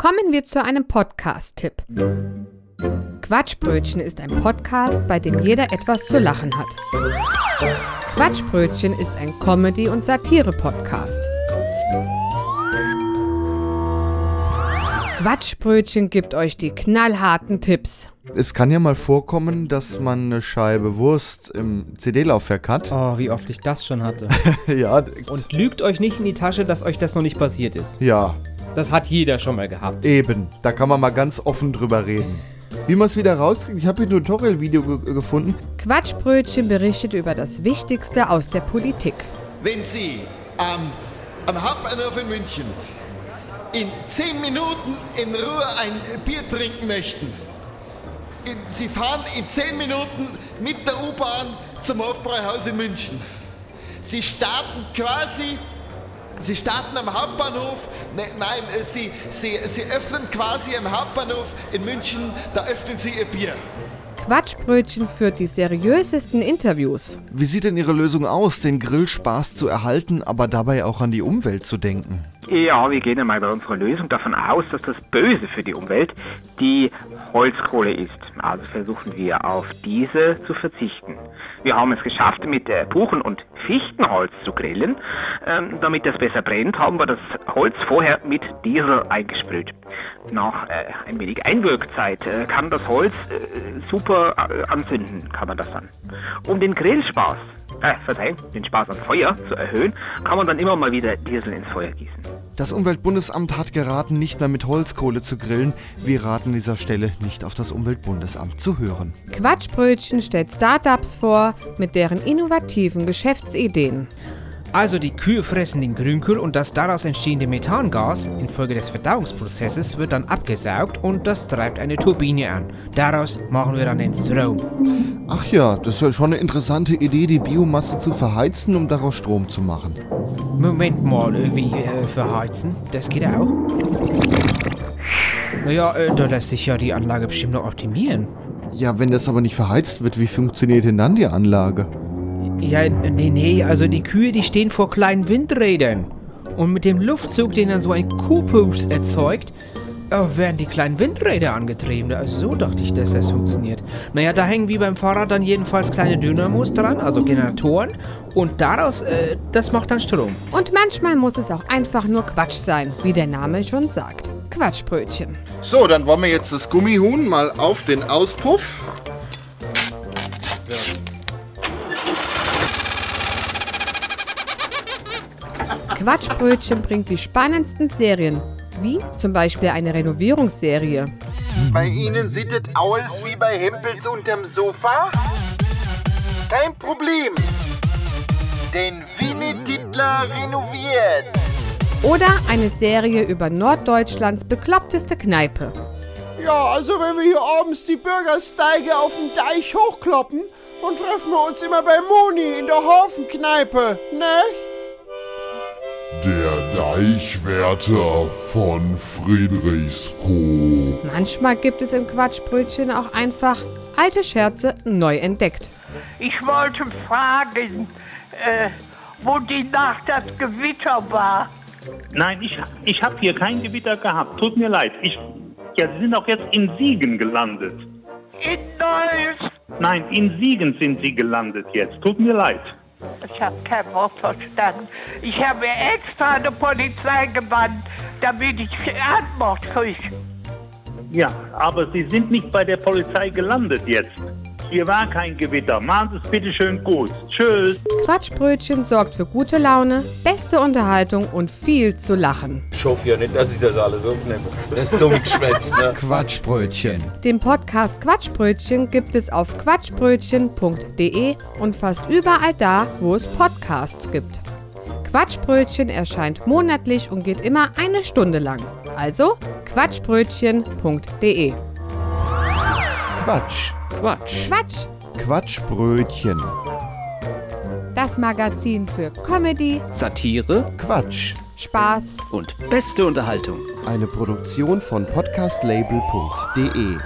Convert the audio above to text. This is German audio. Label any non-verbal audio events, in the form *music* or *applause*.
Kommen wir zu einem Podcast-Tipp. Quatschbrötchen ist ein Podcast, bei dem jeder etwas zu lachen hat. Quatschbrötchen ist ein Comedy- und Satire-Podcast. Quatschbrötchen gibt euch die knallharten Tipps. Es kann ja mal vorkommen, dass man eine Scheibe Wurst im CD-Laufwerk hat. Oh, wie oft ich das schon hatte. *laughs* ja, Und lügt euch nicht in die Tasche, dass euch das noch nicht passiert ist. ja, Das hat jeder schon mal gehabt. eben. Da kann man mal ganz offen drüber reden. Wie man es wieder rauskriegt, ich habe hier ein Tutorial-Video ge gefunden. Quatschbrötchen berichtet über das Wichtigste aus der Politik. Wenn Sie am, am Hauptbahnhof in München in 10 Minuten in Ruhe ein Bier trinken möchten, in, Sie fahren in 10 Minuten mit der U-Bahn zum Hofbräuhaus in München. Sie starten quasi, Sie starten am Hauptbahnhof, ne, nein, äh, Sie, Sie, Sie öffnen quasi am Hauptbahnhof in München, da öffnen Sie Ihr Bier. Quatschbrötchen führt die seriösesten Interviews. Wie sieht denn Ihre Lösung aus, den Grillspaß zu erhalten, aber dabei auch an die Umwelt zu denken? Ja, wir gehen einmal bei unserer Lösung davon aus, dass das Böse für die Umwelt die Holzkohle ist. Also versuchen wir auf diese zu verzichten. Wir haben es geschafft, mit äh, Buchen- und Fichtenholz zu grillen. Ähm, damit das besser brennt, haben wir das Holz vorher mit Diesel eingesprüht. Nach äh, ein wenig Einwirkzeit äh, kann das Holz äh, super äh, anzünden, kann man das dann. Um den Grillspaß, äh, verzeihen, den Spaß am Feuer zu erhöhen, kann man dann immer mal wieder Diesel ins Feuer gießen. Das Umweltbundesamt hat geraten, nicht mehr mit Holzkohle zu grillen. Wir raten an dieser Stelle nicht auf das Umweltbundesamt zu hören. Quatschbrötchen stellt Startups vor mit deren innovativen Geschäftsideen. Also die Kühe fressen den Grünkohl und das daraus entstehende Methangas infolge des Verdauungsprozesses wird dann abgesaugt und das treibt eine Turbine an. Daraus machen wir dann den Strom. Ach ja, das ist ja schon eine interessante Idee, die Biomasse zu verheizen, um daraus Strom zu machen. Moment mal, äh, wie äh, verheizen? Das geht auch? Naja, äh, da lässt sich ja die Anlage bestimmt noch optimieren. Ja, wenn das aber nicht verheizt wird, wie funktioniert denn dann die Anlage? Ja, nee, nee, also die Kühe, die stehen vor kleinen Windrädern. Und mit dem Luftzug, den dann so ein Kuhpups erzeugt, äh, werden die kleinen Windräder angetrieben. Also so dachte ich, dass das funktioniert. Naja, da hängen wie beim Fahrrad dann jedenfalls kleine Dynamos dran, also Generatoren. Und daraus, äh, das macht dann Strom. Und manchmal muss es auch einfach nur Quatsch sein, wie der Name schon sagt. Quatschbrötchen. So, dann wollen wir jetzt das Gummihuhn mal auf den Auspuff. Quatschbrötchen bringt die spannendsten Serien, wie zum Beispiel eine Renovierungsserie. Bei Ihnen sieht es aus wie bei Hempels unterm Sofa? Kein Problem. Denn Winnie Titler renoviert. Oder eine Serie über Norddeutschlands bekloppteste Kneipe. Ja, also wenn wir hier abends die Bürgersteige auf dem Deich hochkloppen, dann treffen wir uns immer bei Moni in der Hafenkneipe, ne? Der Deichwärter von Friedrichskoog. Manchmal gibt es im Quatschbrötchen auch einfach alte Scherze neu entdeckt. Ich wollte fragen, äh, wo die Nacht das Gewitter war. Nein, ich, ich habe hier kein Gewitter gehabt. Tut mir leid. Ich, ja, Sie sind auch jetzt in Siegen gelandet. In Neuss. Nein, in Siegen sind Sie gelandet jetzt. Tut mir leid. Ich habe kein Wort verstanden. Ich habe extra eine Polizei gewandt, damit ich Antwort kriege. Ja, aber Sie sind nicht bei der Polizei gelandet jetzt. Hier war kein Gewitter. Machen Sie es bitte schön gut. Tschüss. Quatschbrötchen sorgt für gute Laune, beste Unterhaltung und viel zu lachen. Ich hoffe ja nicht, dass ich das alles aufnehme. Das ist dumm geschwätzt, ne? Quatschbrötchen. Den Podcast Quatschbrötchen gibt es auf quatschbrötchen.de und fast überall da, wo es Podcasts gibt. Quatschbrötchen erscheint monatlich und geht immer eine Stunde lang. Also quatschbrötchen.de. Quatsch. Quatsch. Quatsch, Quatschbrötchen. das Magazin für Comedy, Satire Quatsch. Spaß und beste Unterhaltung. Eine Produktion von podcastlabel.de.